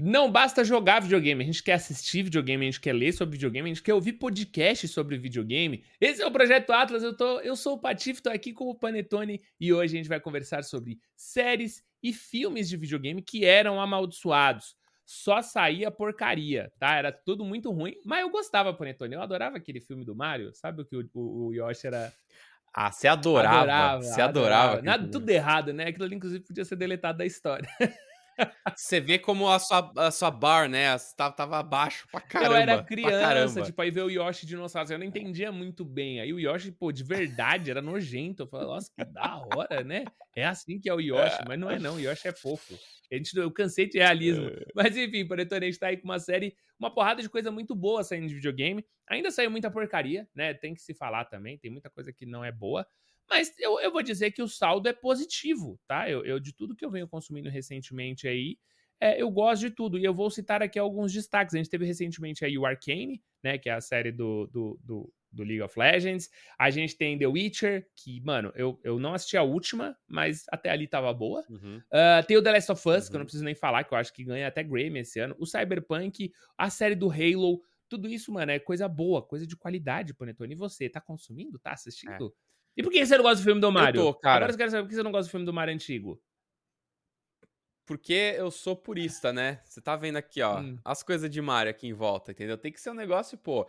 Não basta jogar videogame, a gente quer assistir videogame, a gente quer ler sobre videogame, a gente quer ouvir podcast sobre videogame. Esse é o Projeto Atlas, eu, tô, eu sou o Patife, tô aqui com o Panetone e hoje a gente vai conversar sobre séries e filmes de videogame que eram amaldiçoados. Só saía porcaria, tá? Era tudo muito ruim, mas eu gostava, Panetone. Eu adorava aquele filme do Mario. Sabe o que o, o, o Yoshi era ah, você adorava. adorava você adorava. adorava. Nada, tudo errado, né? Aquilo ali, inclusive, podia ser deletado da história. Você vê como a sua, a sua bar, né? Tava, tava abaixo pra caramba. Eu era criança, tipo, aí ver o Yoshi dinossauro. Eu não entendia muito bem. Aí o Yoshi, pô, de verdade, era nojento. Eu falei, nossa, que da hora, né? É assim que é o Yoshi, mas não é não. O Yoshi é fofo. A gente, eu cansei de realismo. É. Mas enfim, Panetone, a gente tá aí com uma série, uma porrada de coisa muito boa saindo de videogame. Ainda saiu muita porcaria, né? Tem que se falar também. Tem muita coisa que não é boa. Mas eu, eu vou dizer que o saldo é positivo, tá? Eu, eu de tudo que eu venho consumindo recentemente aí, é, eu gosto de tudo. E eu vou citar aqui alguns destaques. A gente teve recentemente aí o Arcane, né? Que é a série do, do, do, do, League of Legends. A gente tem The Witcher, que, mano, eu, eu não assisti a última, mas até ali tava boa. Uhum. Uh, tem o The Last of Us, uhum. que eu não uhum. preciso nem falar, que eu acho que ganha até Grammy esse ano. O Cyberpunk, a série do Halo. Tudo isso, mano, é coisa boa, coisa de qualidade, Panetone. E você, tá consumindo? Tá assistindo? É. E por que você não gosta do filme do Mario? Eu tô, cara. Agora eu quero saber por que você não gosta do filme do Mario antigo. Porque eu sou purista, né? Você tá vendo aqui, ó, hum. as coisas de Mario aqui em volta, entendeu? Tem que ser um negócio, pô.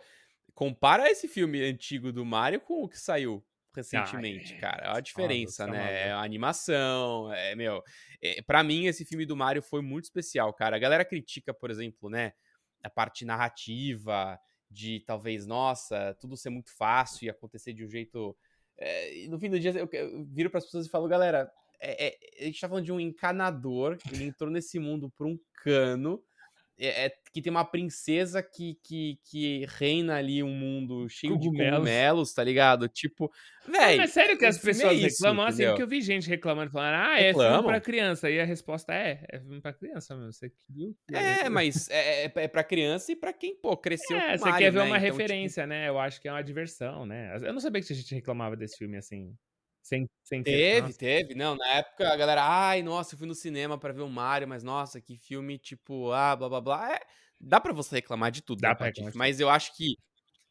Compara esse filme antigo do Mario com o que saiu recentemente, ah, é. cara. Olha a diferença, né? É a animação, é, meu. É, para mim, esse filme do Mario foi muito especial, cara. A galera critica, por exemplo, né? A parte narrativa, de talvez, nossa, tudo ser muito fácil e acontecer de um jeito é, no fim do dia, eu, eu viro para as pessoas e falo, galera, é, é, a gente tá falando de um encanador, ele entrou nesse mundo por um cano, é, é, que tem uma princesa que, que, que reina ali um mundo cheio cogumelos. de cogumelos, tá ligado? Tipo, velho. Mas sério que as pessoas é isso, reclamam assim? Porque eu vi gente reclamando, falando, ah, é Reclamam. filme pra criança. E a resposta é, é filme pra criança, meu. Você viu? É, mas é, é, é pra criança e pra quem, pô, cresceu é, com você Mario, quer ver né? uma então, tipo referência, tipo... né? Eu acho que é uma diversão, né? Eu não sabia que a gente reclamava desse filme assim. Sem, sem teve, ter, teve. Não, na época a galera, ai, nossa, eu fui no cinema para ver o Mario, mas nossa, que filme tipo, ah, blá blá blá. É, dá para você reclamar de tudo, dá né, pra reclamar mas eu acho que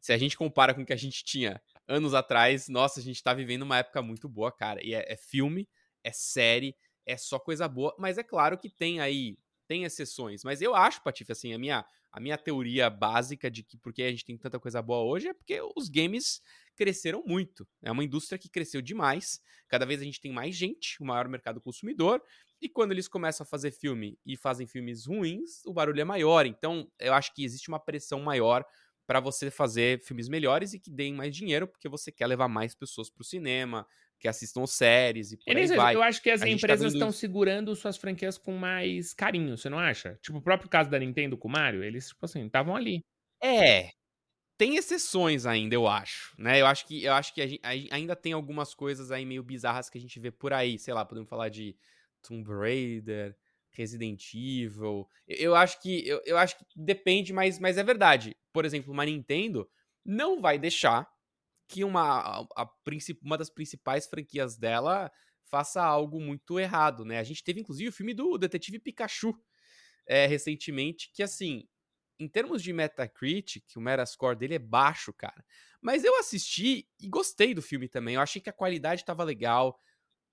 se a gente compara com o que a gente tinha anos atrás, nossa, a gente tá vivendo uma época muito boa, cara. E é, é filme, é série, é só coisa boa, mas é claro que tem aí, tem exceções. Mas eu acho, Patife, assim, a minha, a minha teoria básica de que porque a gente tem tanta coisa boa hoje é porque os games cresceram muito. É uma indústria que cresceu demais. Cada vez a gente tem mais gente, o maior mercado consumidor. E quando eles começam a fazer filme e fazem filmes ruins, o barulho é maior. Então, eu acho que existe uma pressão maior para você fazer filmes melhores e que deem mais dinheiro, porque você quer levar mais pessoas para o cinema, que assistam séries e por Eles, aí vai. Eu acho que as a tá empresas estão tá segurando suas franquias com mais carinho, você não acha? Tipo, o próprio caso da Nintendo com o Mario, eles, tipo assim, estavam ali. É, tem exceções ainda, eu acho, né? Eu acho que, eu acho que a gente, a, ainda tem algumas coisas aí meio bizarras que a gente vê por aí. Sei lá, podemos falar de Tomb Raider, Resident Evil. Eu, eu acho que eu, eu, acho que depende, mas, mas é verdade. Por exemplo, uma Nintendo não vai deixar que uma, a, a, uma das principais franquias dela faça algo muito errado, né? A gente teve inclusive o filme do Detetive Pikachu é, recentemente, que assim, em termos de Metacritic, o Metascore dele é baixo, cara. Mas eu assisti e gostei do filme também. Eu achei que a qualidade tava legal.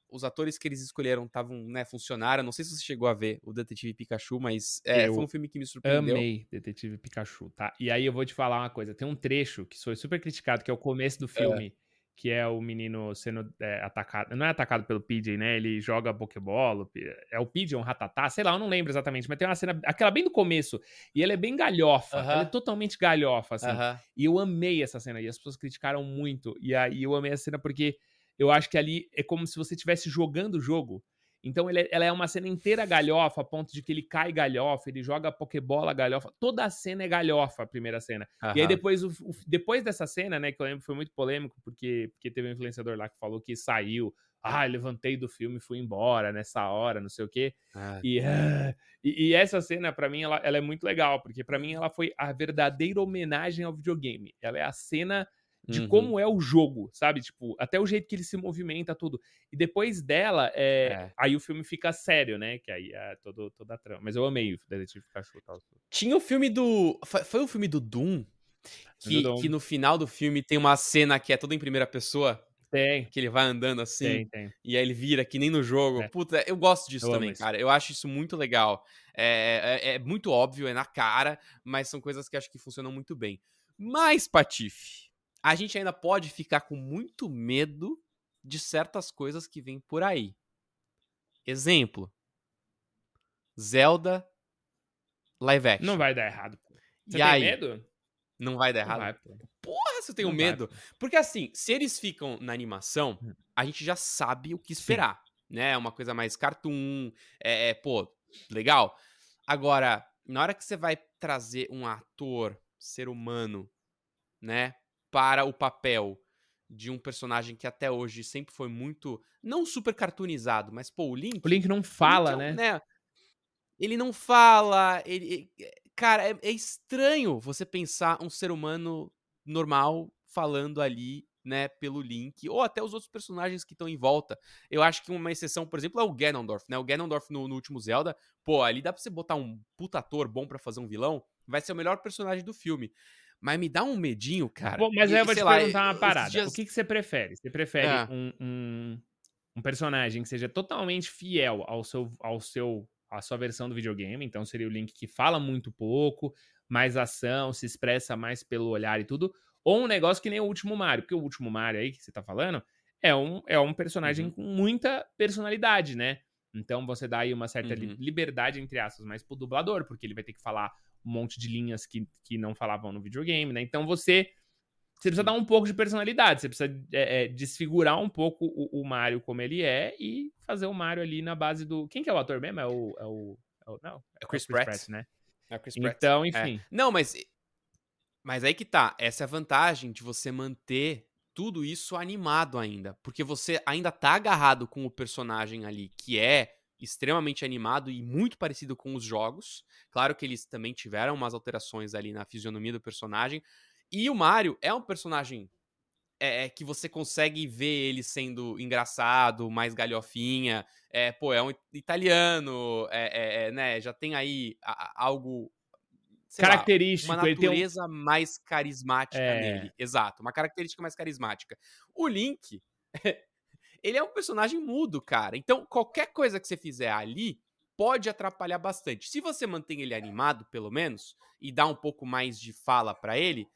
Os atores que eles escolheram estavam, né, funcionaram. Não sei se você chegou a ver o Detetive Pikachu, mas é, foi um filme que me surpreendeu. Amei Detetive Pikachu, tá? E aí eu vou te falar uma coisa. Tem um trecho que foi super criticado, que é o começo do filme. É que é o menino sendo é, atacado. Não é atacado pelo PJ, né? Ele joga Pokébola. É o PJ, um ratatá, sei lá, eu não lembro exatamente, mas tem uma cena, aquela bem do começo. E ela é bem galhofa. Uh -huh. Ela é totalmente galhofa, assim. Uh -huh. E eu amei essa cena. E as pessoas criticaram muito. E aí eu amei essa cena porque eu acho que ali é como se você estivesse jogando o jogo. Então ele, é, ela é uma cena inteira galhofa, a ponto de que ele cai galhofa, ele joga pokebola galhofa. Toda a cena é galhofa, a primeira cena. Uhum. E aí depois, o, o, depois dessa cena, né, que eu lembro foi muito polêmico, porque, porque teve um influenciador lá que falou que saiu. Ah, levantei do filme e fui embora nessa hora, não sei o quê. Ah, e, uh, e, e, essa cena, para mim, ela, ela é muito legal, porque para mim ela foi a verdadeira homenagem ao videogame. Ela é a cena de uhum. como é o jogo, sabe? Tipo, até o jeito que ele se movimenta, tudo. E depois dela, é, é. aí o filme fica sério, né? Que aí é todo, toda a trama. Mas eu amei o Detetive Pikachu. Tal. Tinha o filme do... Foi o filme do Doom? Que, que no final do filme tem uma cena que é toda em primeira pessoa. Tem. Que ele vai andando assim. Tem, tem. E aí ele vira que nem no jogo. É. Puta, eu gosto disso eu também, cara. Eu acho isso muito legal. É, é, é, muito óbvio, é na cara, mas são coisas que acho que funcionam muito bem. Mas, Patife, a gente ainda pode ficar com muito medo de certas coisas que vêm por aí. Exemplo: Zelda live action. Não vai dar errado. Você e tem aí? medo? Não vai dar errado? Vai, Porra, se eu tenho não medo. Vai, Porque assim, se eles ficam na animação, hum. a gente já sabe o que esperar. Sim. Né? É uma coisa mais cartoon. É, é, pô, legal. Agora, na hora que você vai trazer um ator, ser humano, né, para o papel de um personagem que até hoje sempre foi muito. Não super cartoonizado, mas, pô, o Link. O Link não fala, Link é um, né? né? Ele não fala. Ele, Cara, é, é estranho você pensar um ser humano normal falando ali né, pelo Link, ou até os outros personagens que estão em volta. Eu acho que uma exceção, por exemplo, é o Ganondorf, né? O Ganondorf no, no, último Zelda, pô, ali dá pra você botar um puta ator bom para fazer um vilão, vai ser o melhor personagem do filme. Mas me dá um medinho, cara. Bom, mas aí eu vou te lá, perguntar uma parada. Dias... O que, que você prefere? Você prefere é. um, um, um, personagem que seja totalmente fiel ao seu, ao seu a sua versão do videogame, então seria o Link que fala muito pouco, mais ação, se expressa mais pelo olhar e tudo, ou um negócio que nem o último Mario, porque o último Mario aí que você tá falando é um, é um personagem uhum. com muita personalidade, né? Então você dá aí uma certa uhum. liberdade, entre aspas, mais pro dublador, porque ele vai ter que falar um monte de linhas que, que não falavam no videogame, né? Então você você precisa dar um pouco de personalidade, você precisa é, é, desfigurar um pouco o, o, Mario como ele é e fazer o Mario ali na base do. Quem que é o ator mesmo? É o. É o, é o não, é o Chris, Chris Pratt. Pratt. né? É o Chris Pratt. Então, é. enfim. Não, mas. Mas aí que tá. Essa é a vantagem de você manter tudo isso animado ainda. Porque você ainda tá agarrado com o personagem ali, que é extremamente animado e muito parecido com os jogos. Claro que eles também tiveram umas alterações ali na fisionomia do personagem, e o Mario é um personagem é, é, que você consegue ver ele sendo engraçado, mais galhofinha. É, pô, é um italiano, é, é, é né? Já tem aí a, algo. Característico, lá, uma natureza um... mais carismática nele. Exato, uma característica mais carismática. O Link, ele é um personagem mudo, cara. Então, qualquer coisa que você fizer ali pode atrapalhar bastante. Se você mantém ele animado, pelo menos, e dá um pouco mais de fala para ele,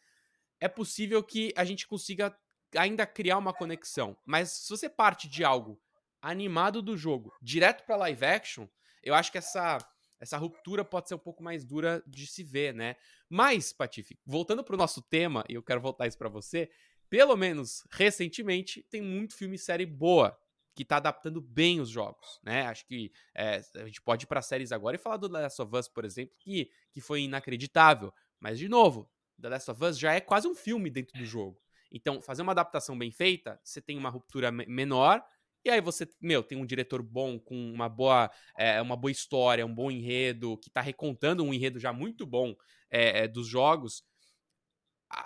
é possível que a gente consiga ainda criar uma conexão. Mas se você parte de algo animado do jogo direto para live action, eu acho que essa essa ruptura pode ser um pouco mais dura de se ver, né? Mas, Patife, voltando pro nosso tema, e eu quero voltar isso para você, pelo menos recentemente tem muito filme e série boa que tá adaptando bem os jogos, né? Acho que é, a gente pode ir para séries agora e falar do The Last of Us, por exemplo, que, que foi inacreditável. Mas, de novo, The Last of Us já é quase um filme dentro do jogo. Então, fazer uma adaptação bem feita, você tem uma ruptura menor, e aí você, meu, tem um diretor bom, com uma boa, é, uma boa história, um bom enredo, que tá recontando um enredo já muito bom é, dos jogos.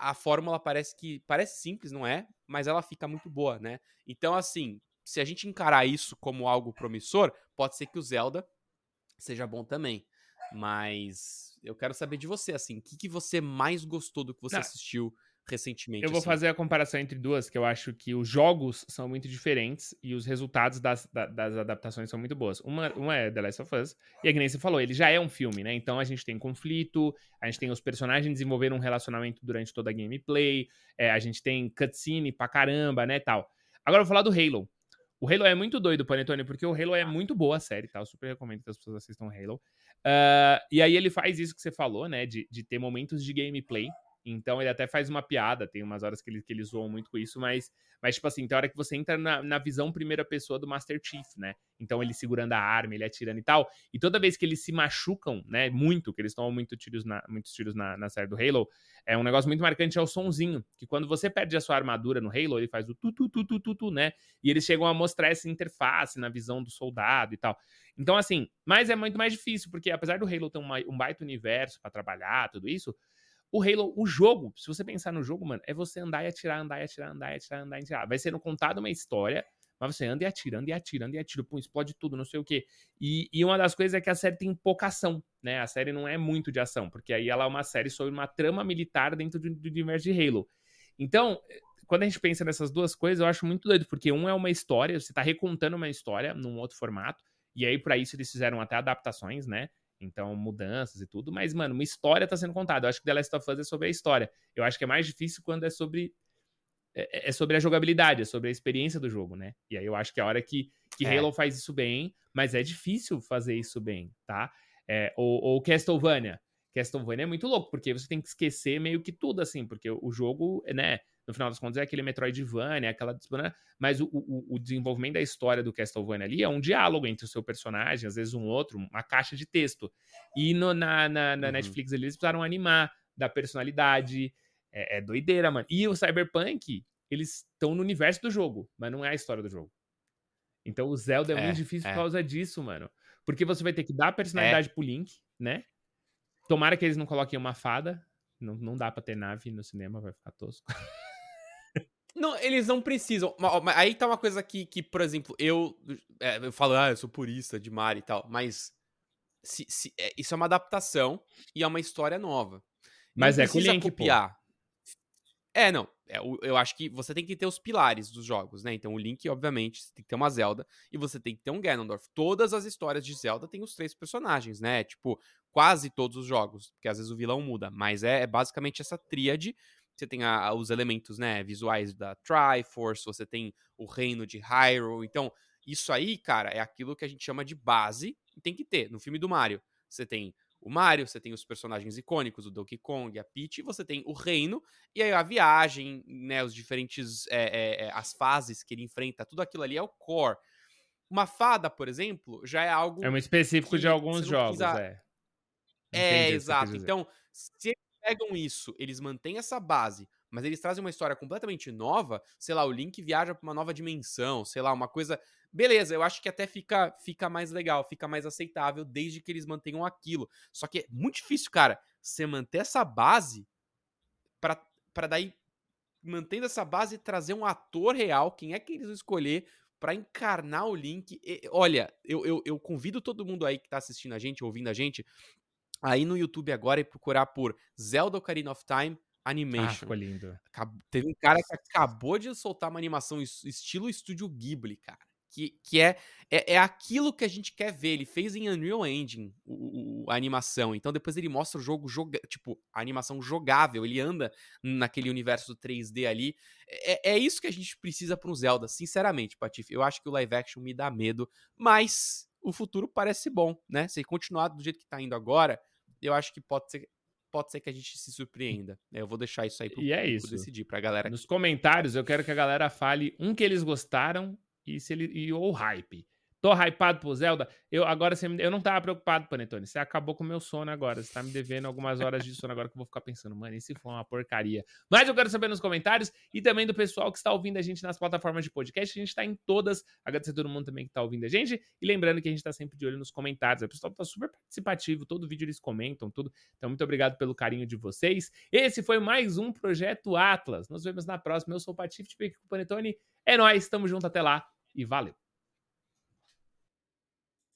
A, a, fórmula parece que. Parece simples, não é? Mas ela fica muito boa, né? Então, assim, se a gente encarar isso como algo promissor, pode ser que o Zelda seja bom também. Mas eu quero saber de você, assim, o que, que você mais gostou do que você Não. assistiu recentemente? Eu vou assim? fazer a comparação entre duas, que eu acho que os jogos são muito diferentes e os resultados das, das adaptações são muito boas. Uma, uma é The Last of Us, e a que nem você falou, ele já é um filme, né? Então a gente tem conflito, a gente tem os personagens desenvolvendo um relacionamento durante toda a gameplay, é, a gente tem cutscene pra caramba, né, tal. Agora eu vou falar do Halo. O Halo é muito doido, Panetone, porque o Halo é muito boa a série, tá? Eu super recomendo que as pessoas assistam Halo. Uh, e aí ele faz isso que você falou, né? De, de ter momentos de gameplay. Então ele até faz uma piada, tem umas horas que, ele, que eles zoam muito com isso, mas, mas tipo assim, tem hora que você entra na, na visão primeira pessoa do Master Chief, né? Então ele segurando a arma, ele atirando e tal. E toda vez que eles se machucam, né? Muito, que eles tomam muito tiros na, muitos tiros na, na série do Halo, é um negócio muito marcante, é o sonzinho. Que quando você perde a sua armadura no Halo, ele faz o tu, tu, tu, tu, tu, né? E eles chegam a mostrar essa interface na visão do soldado e tal. Então, assim, mas é muito mais difícil, porque apesar do Halo ter uma, um baita universo para trabalhar, tudo isso, O Halo, o jogo, se você pensar no jogo, mano, é você andar e atirar, andar e atirar, andar e atirar, andar e atirar. Vai sendo contada uma história, mas você anda e atira, anda e atira, anda e atira, pum, explode tudo, não sei o quê. E, e uma das coisas é que a série tem pouca ação, né? A série não é muito de ação, porque aí ela é uma série sobre uma trama militar dentro do, do universo de Halo. Então, quando a gente pensa nessas duas coisas, eu acho muito doido, porque um é uma história, você tá recontando uma história num outro formato, e aí para isso eles fizeram até adaptações, né? Então, mudanças e tudo. Mas, mano, uma história tá sendo contada. Eu acho que The Last of Us é sobre a história. Eu acho que é mais difícil quando é sobre. É, é sobre a jogabilidade, é sobre a experiência do jogo, né? E aí eu acho que a hora que, que é. Halo faz isso bem, mas é difícil fazer isso bem, tá? É, ou, ou Castlevania. Castlevania é muito louco, porque você tem que esquecer meio que tudo, assim, porque o jogo, né? No final das contas, é aquele Metroidvania, aquela. Mas o, o, o, desenvolvimento da história do Castlevania ali é um diálogo entre o seu personagem, às vezes um outro, uma caixa de texto. E no, na, na, na uhum. Netflix eles precisaram animar da personalidade. É, é doideira, mano. E o Cyberpunk, eles estão no universo do jogo, mas não é a história do jogo. Então o Zelda é, é muito difícil é. por causa disso, mano. Porque você vai ter que dar personalidade é. pro Link, né? Tomara que eles não coloquem uma fada. Não, não dá pra ter nave no cinema, vai ficar tosco. Não, eles não precisam. Aí tá uma coisa que, que por exemplo, eu, é, eu falo, ah, eu sou purista de Mario e tal, mas se, se, é, isso é uma adaptação e é uma história nova. Mas não é com Link, copiar. Pô. É, não. É, eu acho que você tem que ter os pilares dos jogos, né? Então o Link, obviamente, você tem que ter uma Zelda e você tem que ter um Ganondorf. Todas as histórias de Zelda têm os três personagens, né? Tipo, quase todos os jogos, porque às vezes o vilão muda, mas é, é basicamente essa tríade você tem a, os elementos né, visuais da Triforce, você tem o reino de Hyrule. Então, isso aí, cara, é aquilo que a gente chama de base e tem que ter. No filme do Mario, você tem o Mario, você tem os personagens icônicos, o Donkey Kong, a Peach, você tem o reino, e aí a viagem, né, os diferentes, é, é, as fases que ele enfrenta, tudo aquilo ali é o core. Uma fada, por exemplo, já é algo... É um específico de alguns jogos, precisa... é. É, exato. Então, se pegam isso, eles mantêm essa base, mas eles trazem uma história completamente nova, sei lá, o Link viaja para uma nova dimensão, sei lá, uma coisa. Beleza, eu acho que até fica, fica mais legal, fica mais aceitável, desde que eles mantenham aquilo. Só que é muito difícil, cara, você manter essa base para daí, mantendo essa base, trazer um ator real, quem é que eles vão escolher para encarnar o Link. E, olha, eu, eu, eu, convido todo mundo aí que tá assistindo a gente, ouvindo a gente, aí no YouTube agora e procurar por Zelda Ocarina of Time ah, Animation. Ah, ficou lindo. Teve um cara que acabou de soltar uma animação estilo Estúdio Ghibli, cara. Que, que é, é, é, aquilo que a gente quer ver. Ele fez em Unreal Engine o, o, a animação. Então depois ele mostra o jogo, joga, tipo, a animação jogável. Ele anda naquele universo 3D ali. É, é isso que a gente precisa para um Zelda, sinceramente, Patife. Eu acho que o live action me dá medo, mas o futuro parece bom, né? Se continuar do jeito que tá indo agora, eu acho que pode ser, pode ser que a gente se surpreenda. Né? Eu vou deixar isso aí pro e é isso. decidir pra galera. Nos comentários, eu quero que a galera fale um que eles gostaram e se ele e ou hype. Tô hypado pro Zelda. Eu agora você, eu não tava preocupado, Panetone. Você acabou com o meu sono agora. Você tá me devendo algumas horas de sono agora que eu vou ficar pensando, mano, e se for uma porcaria. Mas eu quero saber nos comentários e também do pessoal que está ouvindo a gente nas plataformas de podcast. A gente tá em todas. Agradecer a todo mundo também que tá ouvindo a gente. E lembrando que a gente tá sempre de olho nos comentários. O pessoal tá super participativo. Todo vídeo eles comentam, tudo. Então, muito obrigado pelo carinho de vocês. Esse foi mais um Projeto Atlas. Nos vemos na próxima. Eu sou o Patife, com o Panetone. É nóis, tamo junto até lá e valeu.